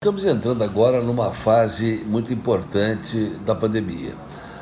Estamos entrando agora numa fase muito importante da pandemia.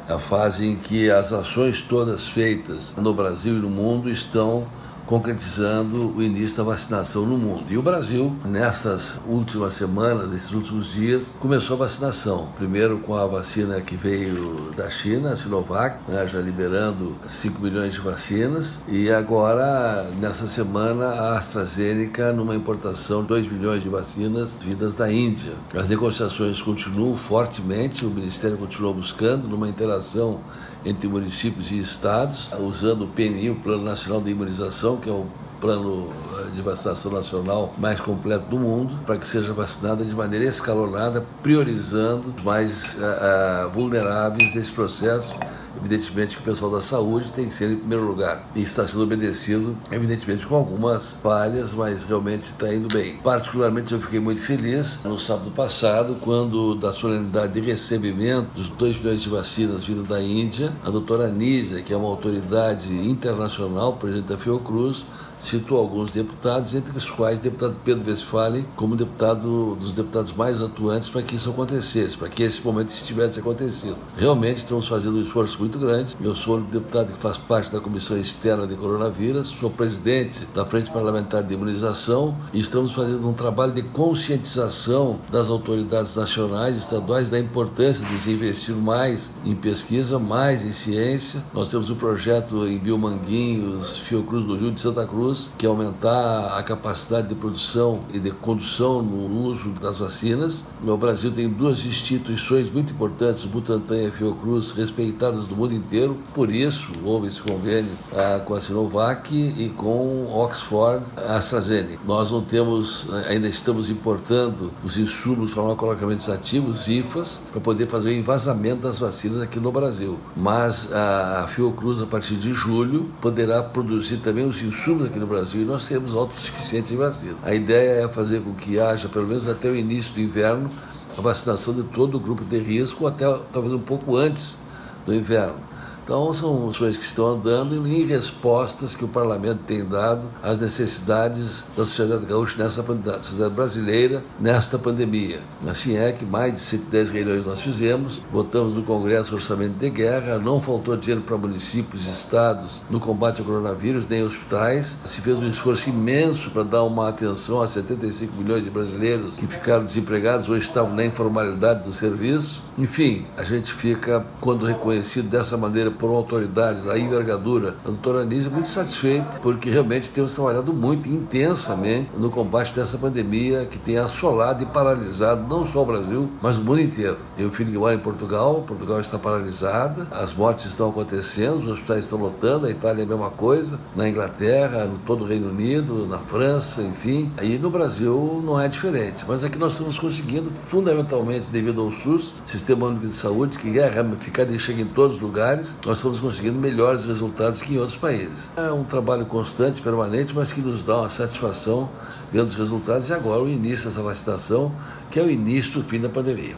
A fase em que as ações todas feitas no Brasil e no mundo estão concretizando o início da vacinação no mundo. E o Brasil, nessas últimas semanas, nesses últimos dias, começou a vacinação. Primeiro com a vacina que veio da China, a Sinovac, né, já liberando 5 milhões de vacinas. E agora, nessa semana, a AstraZeneca, numa importação de 2 milhões de vacinas vindas da Índia. As negociações continuam fortemente, o Ministério continua buscando, numa interação entre municípios e estados, usando o PNI, o Plano Nacional de Imunização, que é o plano de vacinação nacional mais completo do mundo, para que seja vacinada de maneira escalonada, priorizando os mais uh, uh, vulneráveis desse processo Evidentemente que o pessoal da saúde tem que ser em primeiro lugar e está sendo obedecido, evidentemente com algumas falhas, mas realmente está indo bem. Particularmente eu fiquei muito feliz no sábado passado, quando da solenidade de recebimento dos 2 milhões de vacinas vindo da Índia, a doutora Anísia, que é uma autoridade internacional, presidente da Fiocruz, citou alguns deputados, entre os quais o deputado Pedro Westphalen, como deputado dos deputados mais atuantes para que isso acontecesse, para que esse momento tivesse acontecido. Realmente estamos fazendo um esforço muito grande. Eu sou o deputado que faz parte da Comissão Externa de Coronavírus, sou presidente da Frente Parlamentar de Imunização e estamos fazendo um trabalho de conscientização das autoridades nacionais e estaduais da importância de se investir mais em pesquisa, mais em ciência. Nós temos um projeto em Biomanguinhos, Fiocruz do Rio de Santa Cruz, que é aumentar a capacidade de produção e de condução no uso das vacinas. O Brasil tem duas instituições muito importantes, Butantan e a Fiocruz, respeitadas do mundo inteiro. Por isso, houve esse convênio ah, com a Sinovac e com Oxford AstraZeneca. Nós não temos, ainda estamos importando os insumos farmacologicamente ativos, IFAs, para poder fazer o envasamento das vacinas aqui no Brasil. Mas a Fiocruz, a partir de julho, poderá produzir também os insumos aqui no Brasil e nós seremos autossuficientes em vacina. A ideia é fazer com que haja, pelo menos até o início do inverno, a vacinação de todo o grupo de risco, até talvez um pouco antes do inverno. Então, são ações que estão andando em respostas que o parlamento tem dado às necessidades da sociedade gaúcha nessa da sociedade brasileira nesta pandemia. Assim é que mais de 110 reuniões nós fizemos, votamos no Congresso Orçamento de Guerra, não faltou dinheiro para municípios e estados no combate ao coronavírus, nem hospitais. Se fez um esforço imenso para dar uma atenção a 75 milhões de brasileiros que ficaram desempregados ou estavam na informalidade do serviço. Enfim, a gente fica, quando reconhecido dessa maneira por uma autoridade da envergadura, a doutora muito satisfeito, porque realmente temos trabalhado muito intensamente no combate dessa pandemia que tem assolado e paralisado não só o Brasil, mas o mundo inteiro. Tenho um filho que mora em Portugal, Portugal está paralisada, as mortes estão acontecendo, os hospitais estão lotando, a Itália é a mesma coisa, na Inglaterra, no todo o Reino Unido, na França, enfim. E no Brasil não é diferente, mas aqui nós estamos conseguindo, fundamentalmente devido ao SUS, Sistema Único de Saúde, que é ramificado e chega em todos os lugares, nós estamos conseguindo melhores resultados que em outros países. É um trabalho constante, permanente, mas que nos dá uma satisfação vendo os resultados e agora o início dessa vacinação, que é o início do fim da pandemia.